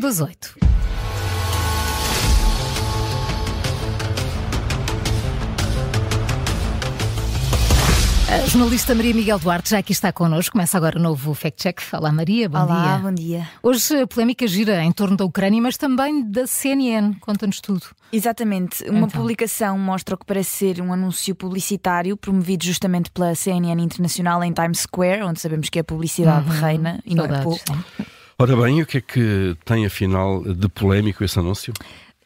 das oito. A jornalista Maria Miguel Duarte já aqui está connosco. Começa agora o novo Fact Check. Olá, Maria. Bom Olá, dia. bom dia. Hoje a polémica gira em torno da Ucrânia, mas também da CNN. Conta-nos tudo. Exatamente. Uma Então. publicação mostra o que parece ser um anúncio publicitário promovido justamente pela CNN Internacional em Times Square, onde sabemos que a publicidade reina e não é Saudades, pouco. sim. Ora bem, o que é que tem afinal de polémico esse anúncio?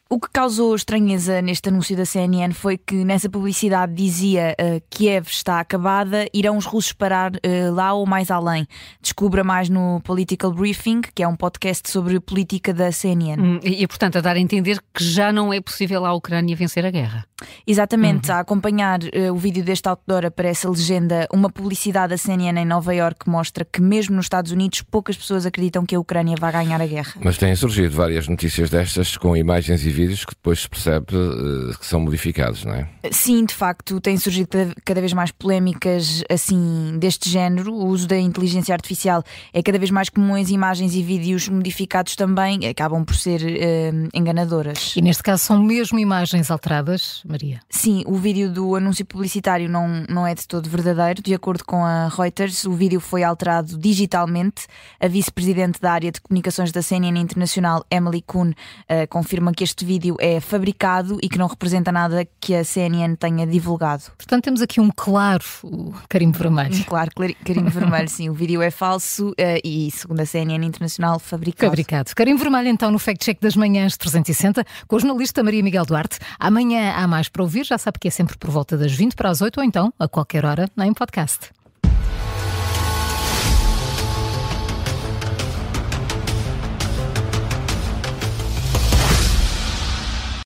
O que causou estranheza neste anúncio da CNN foi que nessa publicidade dizia uh, Kiev está acabada, irão os russos parar uh, lá ou mais além. Descubra mais no Political Briefing, que é um podcast sobre política da CNN. Hum, E, e, portanto, a dar a entender que já não é possível à Ucrânia vencer a guerra. Exatamente, a acompanhar uh, o vídeo deste outdoor aparece a legenda uma publicidade da CNN em Nova York que mostra que mesmo nos Estados Unidos poucas pessoas acreditam que a Ucrânia vai ganhar a guerra. Mas têm surgido várias notícias destas com imagens e vídeos que depois se percebe eh, que são modificados, não é? Sim, de facto, têm surgido cada- vez mais polémicas assim deste género. O uso da inteligência artificial é cada vez mais comum. As imagens e vídeos modificados também acabam por ser eh, enganadoras. E neste caso são mesmo imagens alteradas, Maria. Sim, o vídeo do anúncio publicitário não, não é de todo verdadeiro. De acordo com a Reuters, o vídeo foi alterado digitalmente. A vice-presidente da área de comunicações da CNN Internacional, Emily Kuhn, eh, confirma que este vídeo é fabricado e que não representa nada que a CNN tenha divulgado. Portanto, temos aqui um claro uh, carimbo vermelho. Claro, clari- carimbo vermelho, sim. O vídeo é falso eh, e, segundo a CNN Internacional, fabricado. Fabricado. Carimbo vermelho, então, no Fact Check das Manhãs 360, com a jornalista Maria Miguel Duarte. Amanhã há mais para ouvir, já sabe que é sempre por volta das 20 para as 8 ou então, a qualquer hora, em podcast.